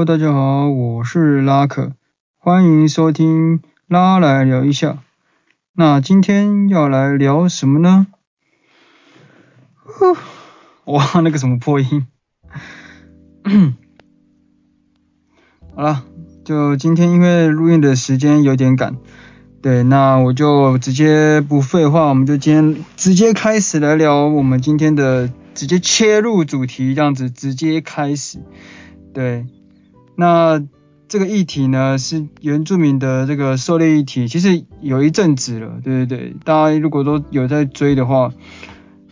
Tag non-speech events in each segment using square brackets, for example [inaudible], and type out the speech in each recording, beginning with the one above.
Hello，大家好，我是拉可，欢迎收听拉来聊一下。那今天要来聊什么呢？呼，[laughs] 哇，那个什么破音。[coughs] 好了，就今天因为录音的时间有点赶，对，那我就直接不废话，我们就今天直接开始来聊我们今天的，直接切入主题，这样子直接开始。对，那这个议题呢是原住民的这个狩猎议题，其实有一阵子了，对对对，大家如果都有在追的话，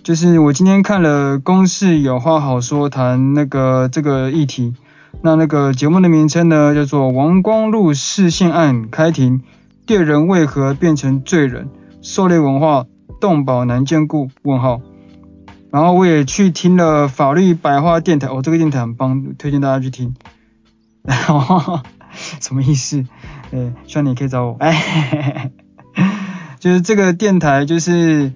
就是我今天看了公事有话好说谈那个这个议题，那那个节目的名称呢叫做王光禄释宪案开庭，猎人为何变成罪人？狩猎文化动保难兼顾？问号。然后我也去听了法律白话电台，哦，这个电台很棒，推荐大家去听。然 [laughs] 后什么意思？呃，希望你可以找我。哎，[laughs] 就是这个电台就是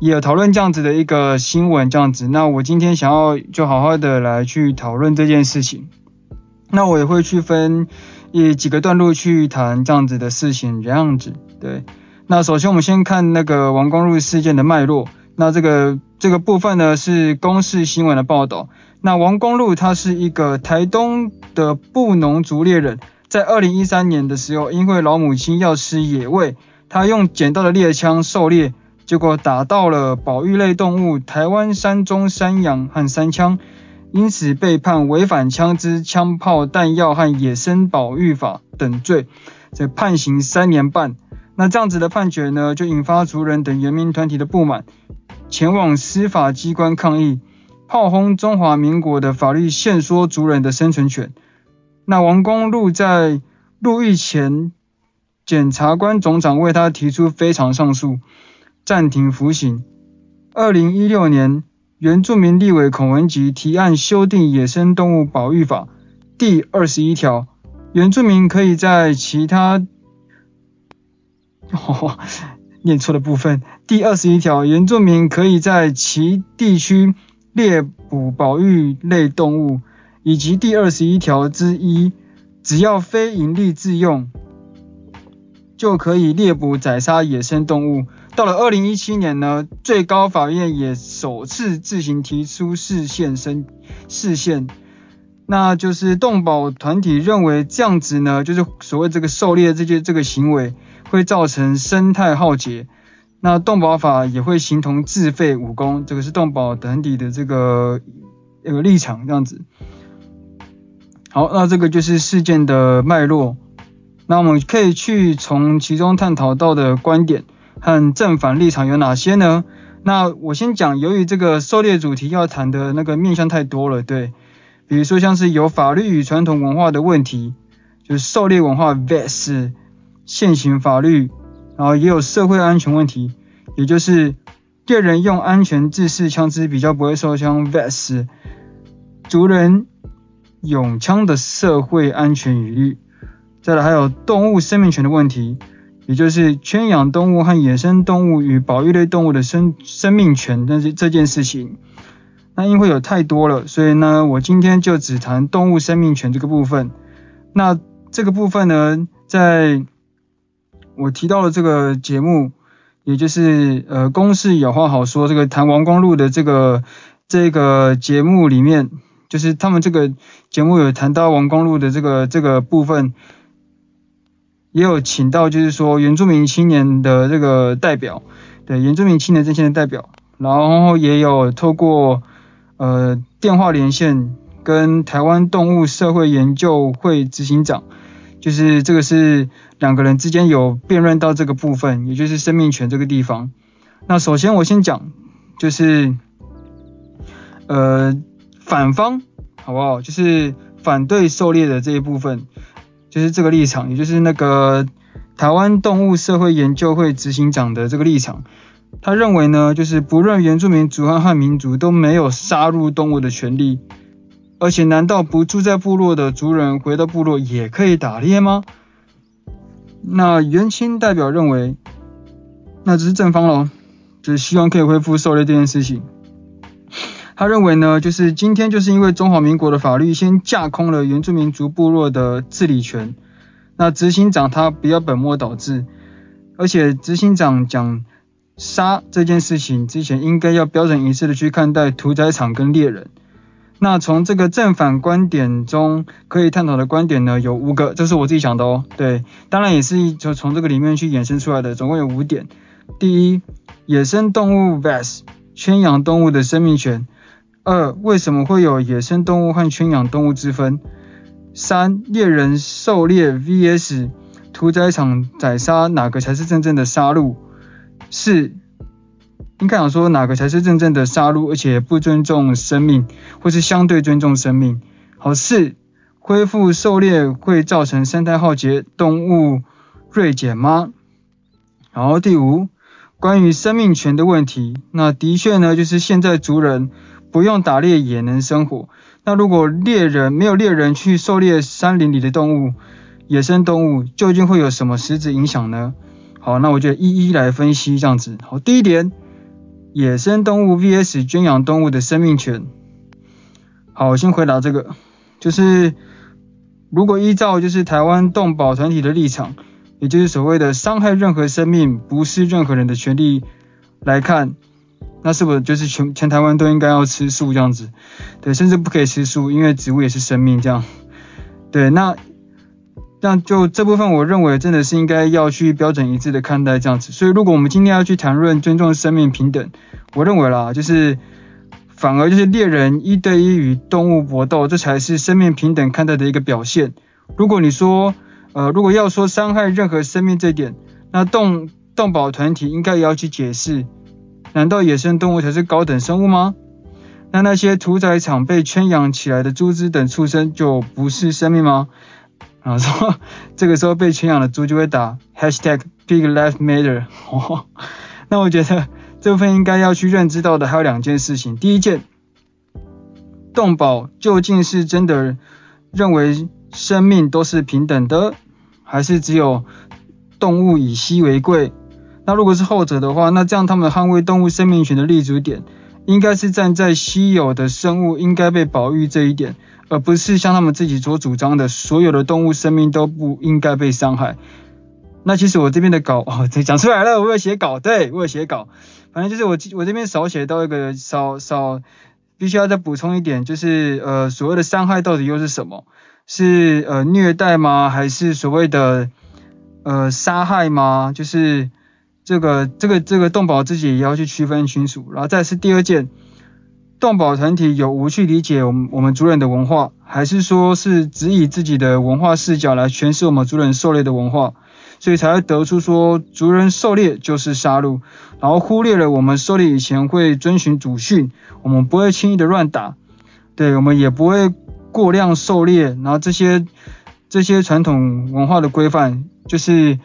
也有讨论这样子的一个新闻这样子。那我今天想要就好好的来去讨论这件事情。那我也会去分一几个段落去谈这样子的事情这样子。对，那首先我们先看那个王光禄事件的脉络。那这个这个部分呢是公视新闻的报道。那王光禄他是一个台东的布农族猎人，在二零一三年的时候，因为老母亲要吃野味，他用捡到的猎枪狩猎，结果打到了保育类动物台湾山中山羊和山羌，因此被判违反枪支、枪炮、弹药和野生保育法等罪，这判刑三年半。那这样子的判决呢，就引发族人等原民团体的不满。前往司法机关抗议，炮轰中华民国的法律，限缩族人的生存权。那王光禄在入狱前，检察官总长为他提出非常上诉，暂停服刑。二零一六年，原住民立委孔文吉提案修订野生动物保育法第二十一条，原住民可以在其他。[laughs] 哦念错的部分，第二十一条，原住民可以在其地区猎捕保育类动物，以及第二十一条之一，只要非营利自用，就可以猎捕宰杀野生动物。到了二零一七年呢，最高法院也首次自行提出释宪申释宪，那就是动保团体认为这样子呢，就是所谓这个狩猎这些这个行为。会造成生态浩劫，那动保法也会形同自废武功，这个是动保等底的这个一个立场这样子。好，那这个就是事件的脉络，那我们可以去从其中探讨到的观点和正反立场有哪些呢？那我先讲，由于这个狩猎主题要谈的那个面向太多了，对，比如说像是有法律与传统文化的问题，就是狩猎文化 vs。现行法律，然后也有社会安全问题，也就是猎人用安全制式枪支比较不会受伤，vs 族人用枪的社会安全疑虑。再来还有动物生命权的问题，也就是圈养动物和野生动物与保育类动物的生生命权，但是这件事情，那因为有太多了，所以呢，我今天就只谈动物生命权这个部分。那这个部分呢，在我提到了这个节目，也就是呃，公事有话好说这个谈王光禄的这个这个节目里面，就是他们这个节目有谈到王光禄的这个这个部分，也有请到就是说原住民青年的这个代表，对原住民青年阵线的代表，然后也有透过呃电话连线跟台湾动物社会研究会执行长。就是这个是两个人之间有辩论到这个部分，也就是生命权这个地方。那首先我先讲，就是呃反方好不好？就是反对狩猎的这一部分，就是这个立场，也就是那个台湾动物社会研究会执行长的这个立场。他认为呢，就是不论原住民族和汉民族都没有杀戮动物的权利。而且，难道不住在部落的族人回到部落也可以打猎吗？那原青代表认为，那只是正方喽，就是希望可以恢复狩猎这件事情。他认为呢，就是今天就是因为中华民国的法律先架空了原住民族部落的治理权，那执行长他不要本末倒置，而且执行长讲杀这件事情之前，应该要标准一致的去看待屠宰场跟猎人。那从这个正反观点中可以探讨的观点呢，有五个，这是我自己想的哦。对，当然也是就从这个里面去衍生出来的，总共有五点。第一，野生动物 vs 圈养动物的生命权。二，为什么会有野生动物和圈养动物之分？三，猎人狩猎 vs 屠宰场宰杀，哪个才是真正的杀戮？四。应该想说哪个才是真正的杀戮，而且不尊重生命，或是相对尊重生命？好，四，恢复狩猎会造成生态浩劫、动物锐减吗？然后第五，关于生命权的问题，那的确呢，就是现在族人不用打猎也能生活。那如果猎人没有猎人去狩猎山林里的动物、野生动物，究竟会有什么实质影响呢？好，那我就一一来分析这样子。好，第一点。野生动物 vs 圈养动物的生命权。好，我先回答这个，就是如果依照就是台湾动保团体的立场，也就是所谓的伤害任何生命不是任何人的权利来看，那是不是就是全全台湾都应该要吃素这样子？对，甚至不可以吃素，因为植物也是生命这样。对，那。那就这部分，我认为真的是应该要去标准一致的看待这样子。所以，如果我们今天要去谈论尊重生命平等，我认为啦，就是反而就是猎人一对一与动物搏斗，这才是生命平等看待的一个表现。如果你说，呃，如果要说伤害任何生命这点，那动动保团体应该也要去解释，难道野生动物才是高等生物吗？那那些屠宰场被圈养起来的猪只等畜生就不是生命吗？然后说，这个时候被圈养的猪就会打 hashtag pig life matter。哦，[laughs] 那我觉得这部分应该要去认知到的还有两件事情。第一件，动保究竟是真的认为生命都是平等的，还是只有动物以稀为贵？那如果是后者的话，那这样他们捍卫动物生命权的立足点，应该是站在稀有的生物应该被保育这一点。而不是像他们自己所主张的，所有的动物生命都不应该被伤害。那其实我这边的稿哦，讲出来了，我有写稿，对，我有写稿。反正就是我我这边少写到一个少少，必须要再补充一点，就是呃所谓的伤害到底又是什么？是呃虐待吗？还是所谓的呃杀害吗？就是这个这个这个动保自己也要去区分清楚。然后再是第二件。动保团体有无去理解我们我们族人的文化，还是说是只以自己的文化视角来诠释我们族人狩猎的文化，所以才会得出说族人狩猎就是杀戮，然后忽略了我们狩猎以前会遵循祖训，我们不会轻易的乱打，对，我们也不会过量狩猎，然后这些这些传统文化的规范，就是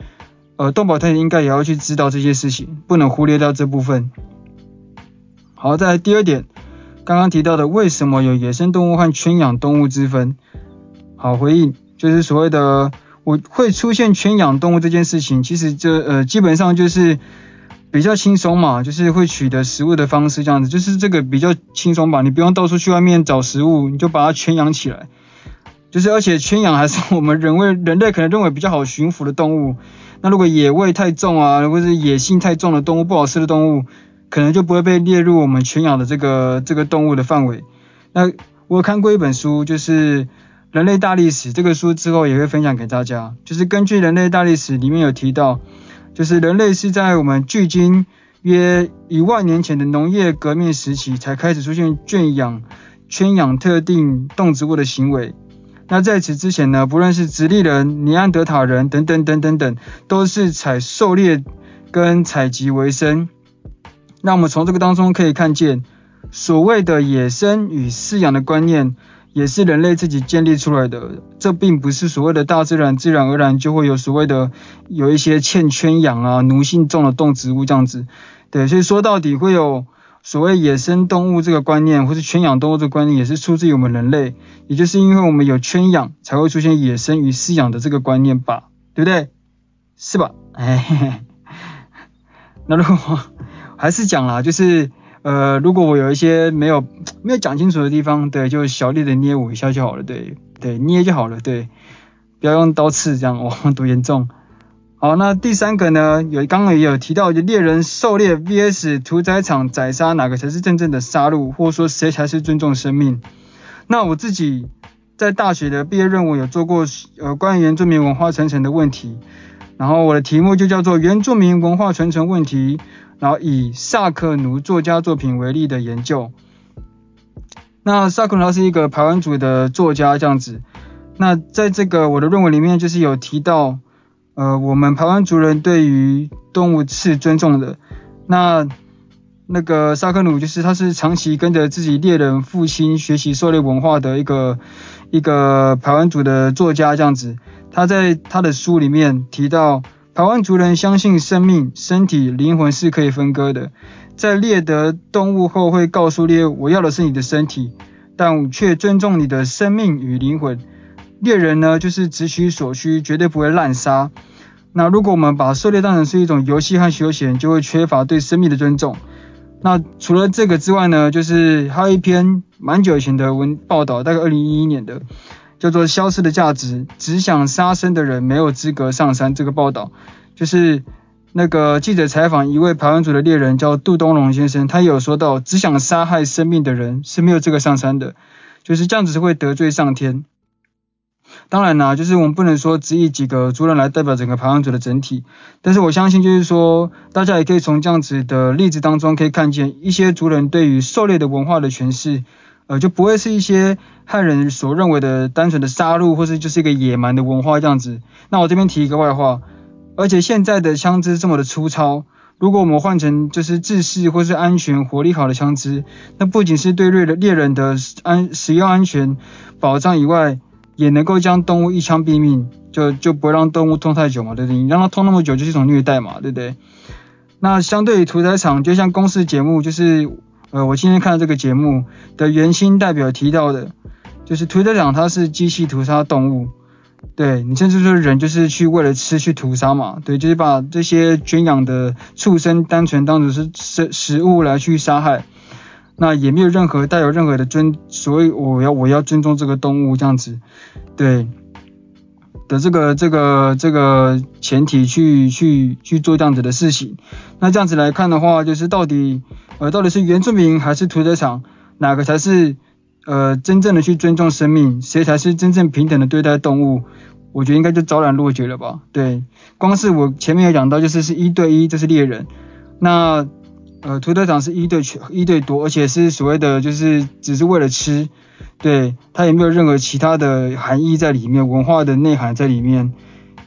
呃动保团体应该也要去知道这些事情，不能忽略掉这部分。好，再来第二点。刚刚提到的为什么有野生动物和圈养动物之分？好，回应就是所谓的我会出现圈养动物这件事情，其实这呃基本上就是比较轻松嘛，就是会取得食物的方式这样子，就是这个比较轻松吧，你不用到处去外面找食物，你就把它圈养起来，就是而且圈养还是我们人为人类可能认为比较好驯服的动物，那如果野味太重啊，或者是野性太重的动物，不好吃的动物。可能就不会被列入我们圈养的这个这个动物的范围。那我看过一本书，就是《人类大历史》这个书之后也会分享给大家。就是根据《人类大历史》里面有提到，就是人类是在我们距今约一万年前的农业革命时期才开始出现圈养、圈养特定动植物的行为。那在此之前呢，不论是直立人、尼安德塔人等等等等等，都是采狩猎跟采集为生。那我们从这个当中可以看见，所谓的野生与饲养的观念，也是人类自己建立出来的。这并不是所谓的大自然自然而然就会有所谓的有一些欠圈养啊、奴性重的动植物这样子。对，所以说到底会有所谓野生动物这个观念，或是圈养动物这个观念，也是出自于我们人类。也就是因为我们有圈养，才会出现野生与饲养的这个观念吧？对不对？是吧？哎，那如果。还是讲啦，就是呃，如果我有一些没有没有讲清楚的地方，对，就小力的捏我一下就好了，对对，捏就好了，对，不要用刀刺这样，哇，多严重。好，那第三个呢，有刚刚也有提到，就猎人狩猎 vs 屠宰场宰杀，哪个才是真正的杀戮，或者说谁才是尊重生命？那我自己在大学的毕业论文有做过呃关于原住民文化传承的问题，然后我的题目就叫做原住民文化传承问题，然后以萨克努作家作品为例的研究。那萨克努他是一个排湾族的作家这样子，那在这个我的论文里面就是有提到。呃，我们排湾族人对于动物是尊重的。那那个萨克努就是他是长期跟着自己猎人父亲学习狩猎文化的一个一个排湾族的作家这样子。他在他的书里面提到，台湾族人相信生命、身体、灵魂是可以分割的。在猎得动物后，会告诉猎物，我要的是你的身体，但我却尊重你的生命与灵魂。猎人呢，就是只取所需，绝对不会滥杀。那如果我们把狩猎当成是一种游戏和休闲，就会缺乏对生命的尊重。那除了这个之外呢，就是还有一篇蛮久以前的文报道，大概二零一一年的，叫做《消失的价值》，只想杀生的人没有资格上山。这个报道就是那个记者采访一位排湾族的猎人，叫杜东龙先生，他有说到，只想杀害生命的人是没有资格上山的，就是这样子是会得罪上天。当然啦，就是我们不能说只以几个族人来代表整个排湾族的整体，但是我相信就是说，大家也可以从这样子的例子当中可以看见一些族人对于狩猎的文化的诠释，呃，就不会是一些汉人所认为的单纯的杀戮，或是就是一个野蛮的文化这样子。那我这边提一个外话，而且现在的枪支这么的粗糙，如果我们换成就是制式或是安全火力好的枪支，那不仅是对猎人猎人的安使用安全保障以外，也能够将动物一枪毙命，就就不会让动物痛太久嘛，对不对？你让它痛那么久就是一种虐待嘛，对不对？那相对于屠宰场，就像公视节目，就是呃，我今天看这个节目的原心代表提到的，就是屠宰场它是机器屠杀动物，对，你甚至说人就是去为了吃去屠杀嘛，对，就是把这些圈养的畜生单纯当成是食食物来去杀害。那也没有任何带有任何的尊，所以我要我要尊重这个动物这样子，对的这个这个这个前提去去去做这样子的事情。那这样子来看的话，就是到底呃到底是原住民还是屠宰场，哪个才是呃真正的去尊重生命，谁才是真正平等的对待动物？我觉得应该就昭然若揭了吧。对，光是我前面有讲到，就是是一对一，这是猎人，那。呃，屠宰场是一对全一对多，而且是所谓的就是只是为了吃，对，它也没有任何其他的含义在里面，文化的内涵在里面，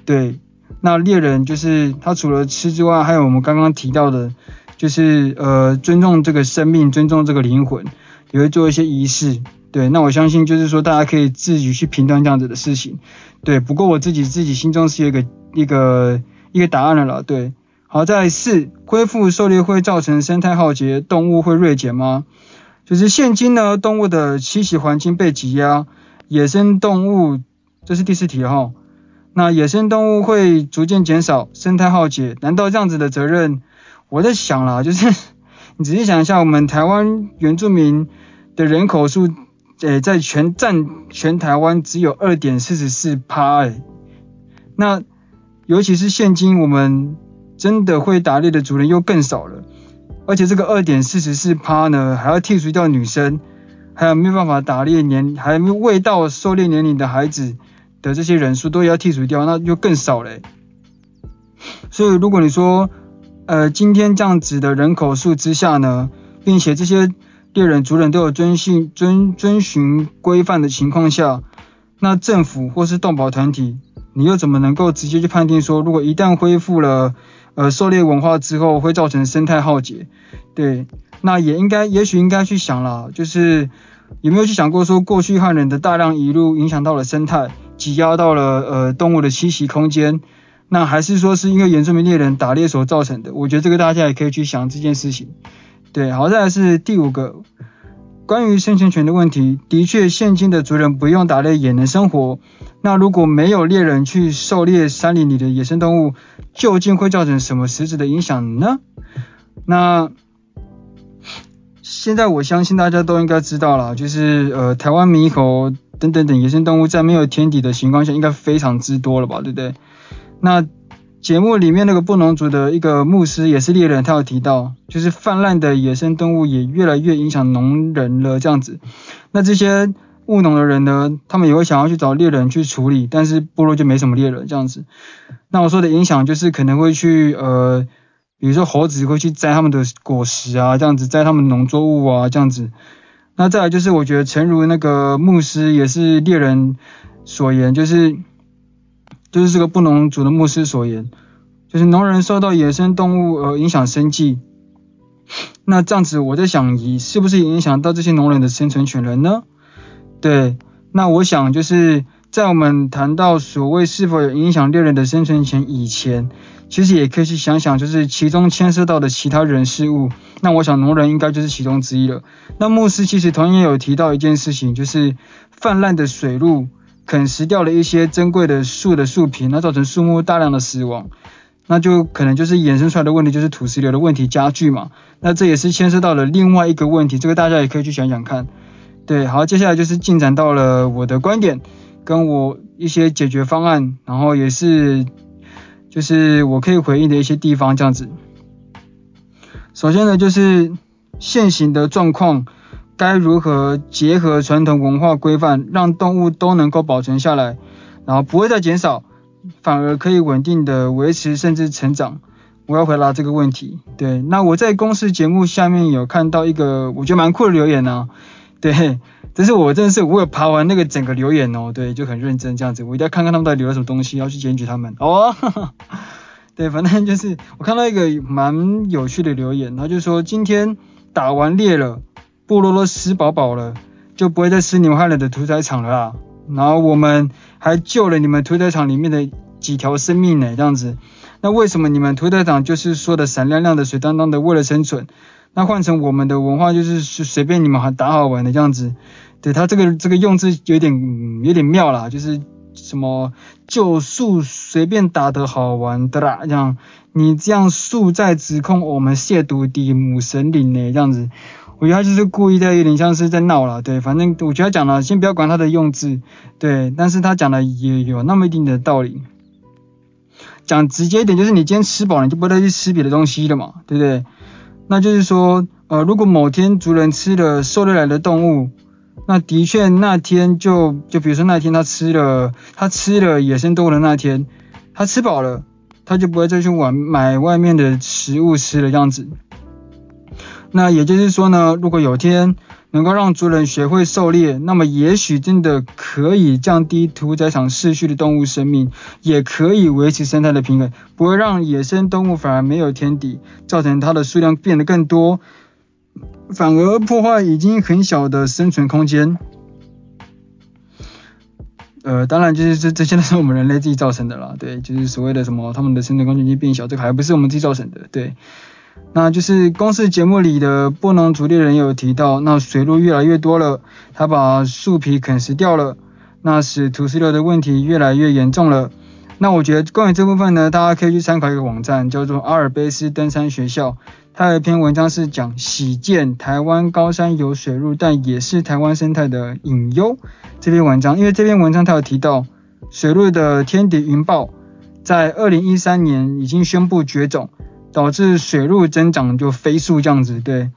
对。那猎人就是他除了吃之外，还有我们刚刚提到的，就是呃尊重这个生命，尊重这个灵魂，也会做一些仪式，对。那我相信就是说大家可以自己去评断这样子的事情，对。不过我自己自己心中是有一个一个一个答案了，对。好，再来四，恢复狩猎会造成生态浩劫，动物会锐减吗？就是现今呢，动物的栖息环境被挤压，野生动物，这是第四题哈。那野生动物会逐渐减少，生态浩劫，难道这样子的责任？我在想啦，就是你仔细想一下，我们台湾原住民的人口数，诶、在全占全台湾只有二点四十四趴，诶，那尤其是现今我们。真的会打猎的族人又更少了，而且这个二点四十四趴呢，还要剔除掉女生，还有没有办法打猎年，还未到狩猎年龄的孩子的这些人数都要剔除掉，那就更少了。所以如果你说，呃，今天这样子的人口数之下呢，并且这些猎人族人都有遵循遵遵循规范的情况下，那政府或是动保团体，你又怎么能够直接去判定说，如果一旦恢复了？呃，狩猎文化之后会造成生态浩劫，对，那也应该，也许应该去想了，就是有没有去想过说，过去汉人的大量移入影响到了生态，挤压到了呃动物的栖息空间，那还是说是因为原住民猎人打猎所造成的？我觉得这个大家也可以去想这件事情。对，好，再来是第五个。关于生存权的问题，的确，现今的族人不用打猎也能生活。那如果没有猎人去狩猎山林里的野生动物，究竟会造成什么实质的影响呢？那现在我相信大家都应该知道了，就是呃台湾猕猴等等等野生动物在没有天敌的情况下，应该非常之多了吧，对不对？那节目里面那个布农族的一个牧师也是猎人，他有提到，就是泛滥的野生动物也越来越影响农人了这样子。那这些务农的人呢，他们也会想要去找猎人去处理，但是部落就没什么猎人这样子。那我说的影响就是可能会去呃。比如说猴子会去摘他们的果实啊，这样子摘他们农作物啊，这样子。那再来就是我觉得，诚如那个牧师也是猎人所言，就是就是这个布农族的牧师所言，就是农人受到野生动物而影响生计。那这样子我在想，以是不是影响到这些农人的生存权了呢？对，那我想就是在我们谈到所谓是否有影响猎人的生存权以前。其实也可以去想想，就是其中牵涉到的其他人事物。那我想农人应该就是其中之一了。那牧师其实同样有提到一件事情，就是泛滥的水路啃食掉了一些珍贵的树的树皮，那造成树木大量的死亡。那就可能就是衍生出来的问题，就是土石流的问题加剧嘛。那这也是牵涉到了另外一个问题，这个大家也可以去想想看。对，好，接下来就是进展到了我的观点，跟我一些解决方案，然后也是。就是我可以回应的一些地方，这样子。首先呢，就是现行的状况该如何结合传统文化规范，让动物都能够保存下来，然后不会再减少，反而可以稳定的维持甚至成长。我要回答这个问题。对，那我在公司节目下面有看到一个我觉得蛮酷的留言呢、啊。对。[laughs] 但是我真的是，我有爬完那个整个留言哦，对，就很认真这样子，我一定要看看他们到底留了什么东西，要去检举他们哦。[laughs] 对，反正就是我看到一个蛮有趣的留言，他就说今天打完猎了，部落都吃饱饱了，就不会再吃你们害了的屠宰场了啦。然后我们还救了你们屠宰场里面的几条生命呢，这样子。那为什么你们屠宰场就是说的闪亮亮的、水当当的，为了生存？那换成我们的文化就是随便你们还打好玩的这样子，对，他这个这个用字有点、有点妙啦，就是什么就树随便打得好玩的啦，这样你这样树在指控我们亵渎的母神灵呢，这样子，我觉得他就是故意的，有点像是在闹了，对，反正我觉得他讲了，先不要管他的用字，对，但是他讲的也有那么一定的道理，讲直接一点就是你今天吃饱了，你就不会再去吃别的东西了嘛，对不对？那就是说，呃，如果某天族人吃了狩猎来的动物，那的确那天就就比如说那天他吃了他吃了野生动物的那天，他吃饱了，他就不会再去玩买外面的食物吃了这样子。那也就是说呢，如果有天能够让族人学会狩猎，那么也许真的可以降低屠宰场逝去的动物生命，也可以维持生态的平衡，不会让野生动物反而没有天敌，造成它的数量变得更多，反而破坏已经很小的生存空间。呃，当然就是这这些都是我们人类自己造成的啦，对，就是所谓的什么他们的生存空间已经变小，这个还不是我们自己造成的，对。那就是公视节目里的布农族猎人有提到，那水路越来越多了，他把树皮啃食掉了，那使土石流的问题越来越严重了。那我觉得关于这部分呢，大家可以去参考一个网站，叫做阿尔卑斯登山学校，它有一篇文章是讲喜见台湾高山有水路，但也是台湾生态的隐忧。这篇文章，因为这篇文章它有提到水路的天敌云豹，在二零一三年已经宣布绝种。导致水路增长就飞速这样子，对。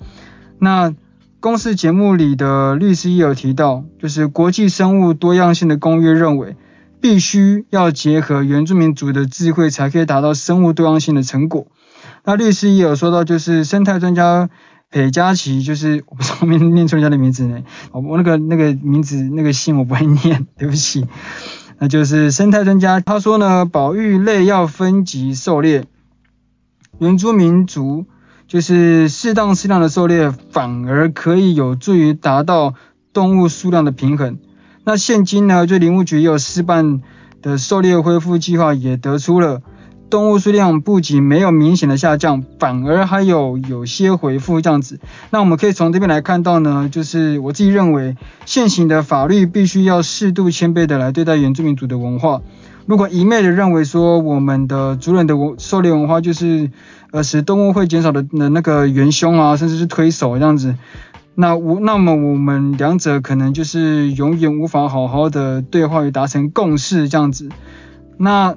那公司节目里的律师也有提到，就是国际生物多样性的公约认为，必须要结合原住民族的智慧，才可以达到生物多样性的成果。那律师也有说到，就是生态专家裴佳琪，就是我上面念错人家的名字呢，我那个那个名字那个姓我不会念，[laughs] 对不起。那就是生态专家他说呢，保育类要分级狩猎。原住民族就是适当适量的狩猎，反而可以有助于达到动物数量的平衡。那现今呢，就林务局也有试办的狩猎恢复计划，也得出了动物数量不仅没有明显的下降，反而还有有些回复这样子。那我们可以从这边来看到呢，就是我自己认为，现行的法律必须要适度谦卑的来对待原住民族的文化。如果一昧的认为说我们的族人的狩猎文化就是呃使动物会减少的的那个元凶啊，甚至是推手这样子，那我那么我们两者可能就是永远无法好好的对话与达成共识这样子。那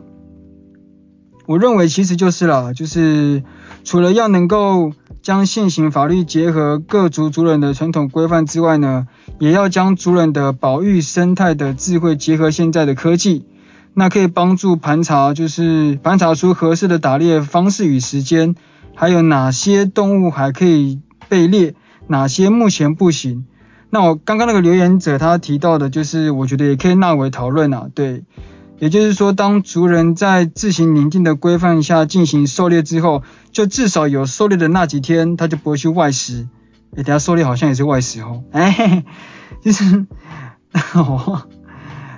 我认为其实就是啦，就是除了要能够将现行法律结合各族族人的传统规范之外呢，也要将族人的保育生态的智慧结合现在的科技，那可以帮助盘查，就是盘查出合适的打猎方式与时间，还有哪些动物还可以被猎。哪些目前不行？那我刚刚那个留言者他提到的，就是我觉得也可以纳为讨论啊。对，也就是说，当族人在自行拟定的规范下进行狩猎之后，就至少有狩猎的那几天，他就不会去外食。诶，等下狩猎好像也是外食哦。哎，就是，哦，[laughs]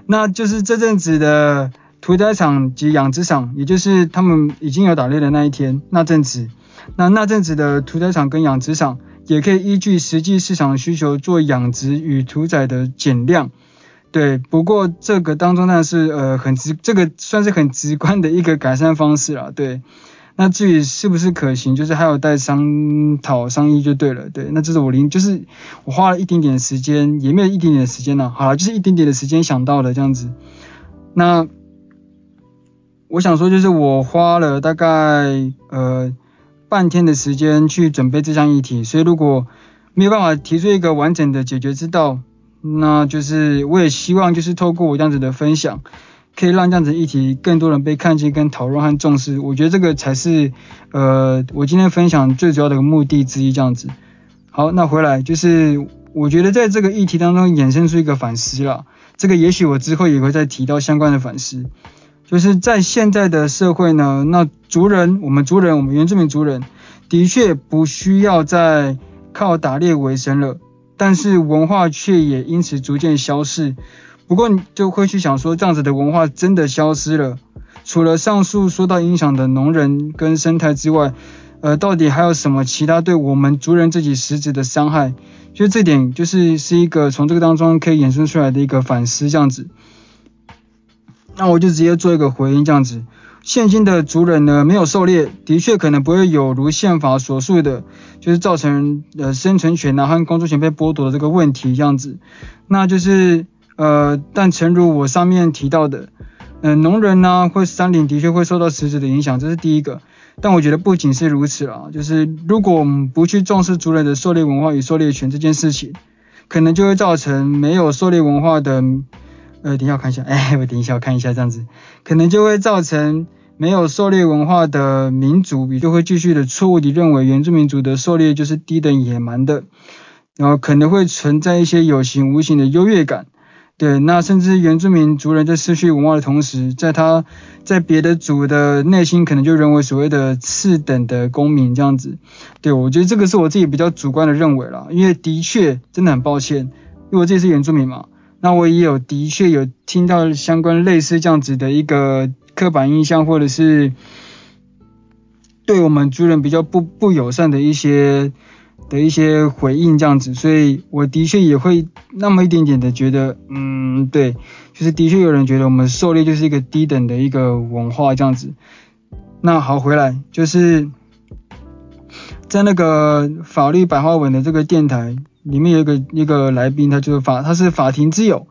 那就是这阵子的屠宰场及养殖场，也就是他们已经有打猎的那一天，那阵子，那那阵子的屠宰场跟养殖场。也可以依据实际市场需求做养殖与屠宰的减量，对。不过这个当中呢是呃很直，这个算是很直观的一个改善方式啦，对。那至于是不是可行，就是还有待商讨商议就对了，对。那这是我零，就是我花了一点点时间，也没有一点点时间呢，好了，就是一点点的时间想到的这样子。那我想说就是我花了大概呃。半天的时间去准备这项议题，所以如果没有办法提出一个完整的解决之道，那就是我也希望就是透过我这样子的分享，可以让这样子议题更多人被看见、跟讨论和重视。我觉得这个才是呃我今天分享最主要的目的之一。这样子，好，那回来就是我觉得在这个议题当中衍生出一个反思了，这个也许我之后也会再提到相关的反思。就是在现在的社会呢，那族人，我们族人，我们原住民族人，的确不需要再靠打猎为生了，但是文化却也因此逐渐消逝。不过你就会去想说，这样子的文化真的消失了？除了上述说到影响的农人跟生态之外，呃，到底还有什么其他对我们族人自己实质的伤害？就这点，就是是一个从这个当中可以衍生出来的一个反思，这样子。那我就直接做一个回应，这样子，现今的族人呢，没有狩猎，的确可能不会有如宪法所述的，就是造成呃生存权啊和工作权被剥夺的这个问题，这样子。那就是呃，但诚如我上面提到的，呃，农人呢、啊、或山林的确会受到实质的影响，这是第一个。但我觉得不仅是如此啦，就是如果我们不去重视族人的狩猎文化与狩猎权这件事情，可能就会造成没有狩猎文化的。呃，等一下我看一下，[laughs] 哎，我等一下我看一下，这样子可能就会造成没有狩猎文化的民族，也就会继续的错误地认为原住民族的狩猎就是低等野蛮的，然后可能会存在一些有形无形的优越感，对，那甚至原住民族人在失去文化的同时，在他在别的族的内心可能就认为所谓的次等的公民这样子，对，我觉得这个是我自己比较主观的认为啦，因为的确真的很抱歉，因为我自己是原住民嘛。那我也有的确有听到相关类似这样子的一个刻板印象，或者是对我们族人比较不不友善的一些的一些回应这样子，所以我的确也会那么一点点的觉得，嗯，对，就是的确有人觉得我们狩猎就是一个低等的一个文化这样子。那好，回来就是在那个法律白话文的这个电台。里面有一个一个来宾，他就是法，他是法庭之友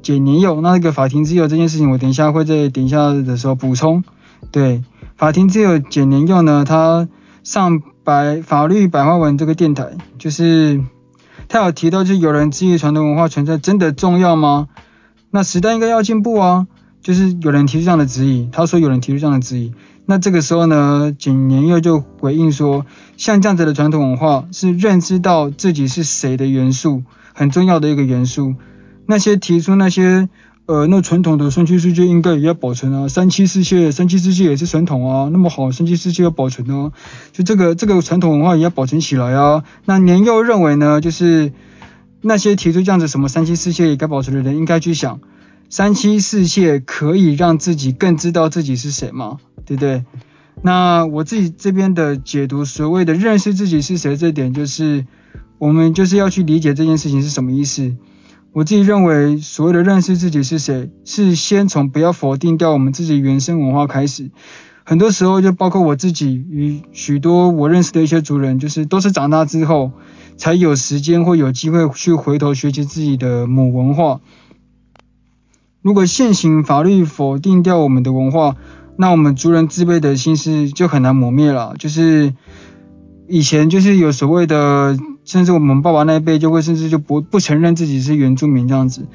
简年佑。那那个法庭之友这件事情，我等一下会在等一下的时候补充。对，法庭之友简年佑呢，他上白法律白话文这个电台，就是他有提到，就是有人质疑传统文化存在真的重要吗？那时代应该要进步啊，就是有人提出这样的质疑，他说有人提出这样的质疑。那这个时候呢，简年又就回应说，像这样子的传统文化是认知到自己是谁的元素，很重要的一个元素。那些提出那些呃，那传统的三七世界应该也要保存啊，三七世界，三七世界也是传统啊，那么好，三七世界要保存啊，就这个这个传统文化也要保存起来啊。那年幼认为呢，就是那些提出这样子什么三七世界也该保存的人，应该去想。三妻四妾可以让自己更知道自己是谁吗？对不对？那我自己这边的解读，所谓的认识自己是谁这点，就是我们就是要去理解这件事情是什么意思。我自己认为，所谓的认识自己是谁，是先从不要否定掉我们自己原生文化开始。很多时候就包括我自己与许多我认识的一些族人，就是都是长大之后才有时间或有机会去回头学习自己的母文化。如果现行法律否定掉我们的文化，那我们族人自卑的心思就很难磨灭了。就是以前就是有所谓的，甚至我们爸爸那一辈就会甚至就不不承认自己是原住民这样子，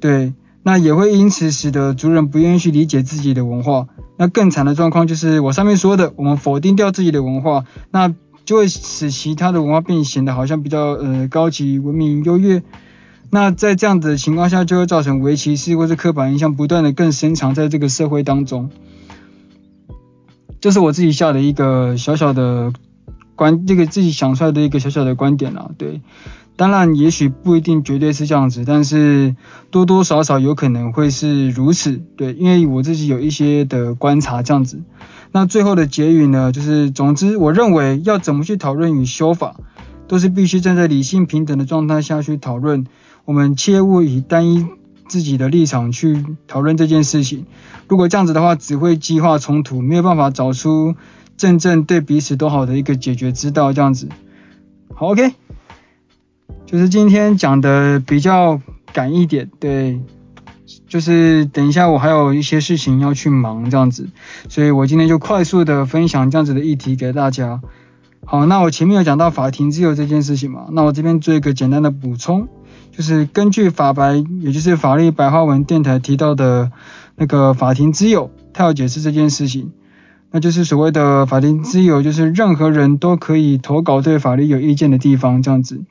对。那也会因此使得族人不愿意去理解自己的文化。那更惨的状况就是我上面说的，我们否定掉自己的文化，那就会使其他的文化变显得好像比较呃高级、文明、优越。那在这样子的情况下，就会造成围歧视或是刻板印象不断的更深藏在这个社会当中。这是我自己下的一个小小的观，这个自己想出来的一个小小的观点啦，对。当然，也许不一定绝对是这样子，但是多多少少有可能会是如此，对，因为我自己有一些的观察这样子。那最后的结语呢，就是总之，我认为要怎么去讨论与修法，都是必须站在理性平等的状态下去讨论。我们切勿以单一自己的立场去讨论这件事情。如果这样子的话，只会激化冲突，没有办法找出真正对彼此都好的一个解决之道。这样子，好，OK。就是今天讲的比较赶一点，对，就是等一下我还有一些事情要去忙这样子，所以我今天就快速的分享这样子的议题给大家。好，那我前面有讲到法庭之友这件事情嘛，那我这边做一个简单的补充，就是根据法白，也就是法律白话文电台提到的那个法庭之友，他要解释这件事情，那就是所谓的法庭之友，就是任何人都可以投稿对法律有意见的地方这样子。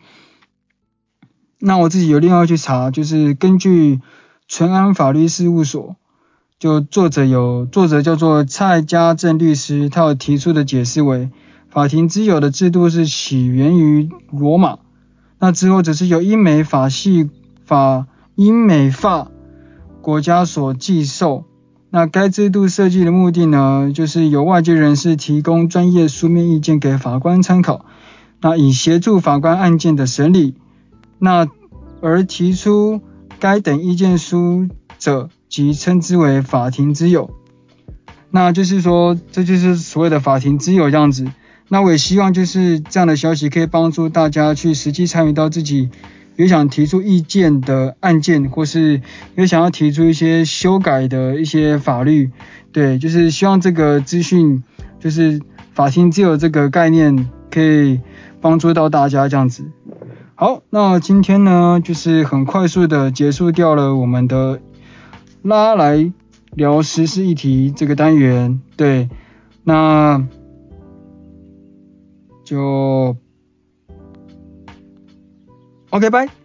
那我自己有另外去查，就是根据淳安法律事务所，就作者有作者叫做蔡家正律师，他有提出的解释为，法庭之友的制度是起源于罗马，那之后只是由英美法系法英美法国家所继受。那该制度设计的目的呢，就是由外界人士提供专业书面意见给法官参考，那以协助法官案件的审理。那而提出该等意见书者，即称之为法庭之友。那就是说，这就是所谓的法庭之友这样子。那我也希望就是这样的消息可以帮助大家去实际参与到自己有想提出意见的案件，或是有想要提出一些修改的一些法律。对，就是希望这个资讯，就是法庭自由这个概念，可以帮助到大家这样子。好，那今天呢，就是很快速的结束掉了我们的拉来聊时事议题这个单元。对，那就 OK，拜。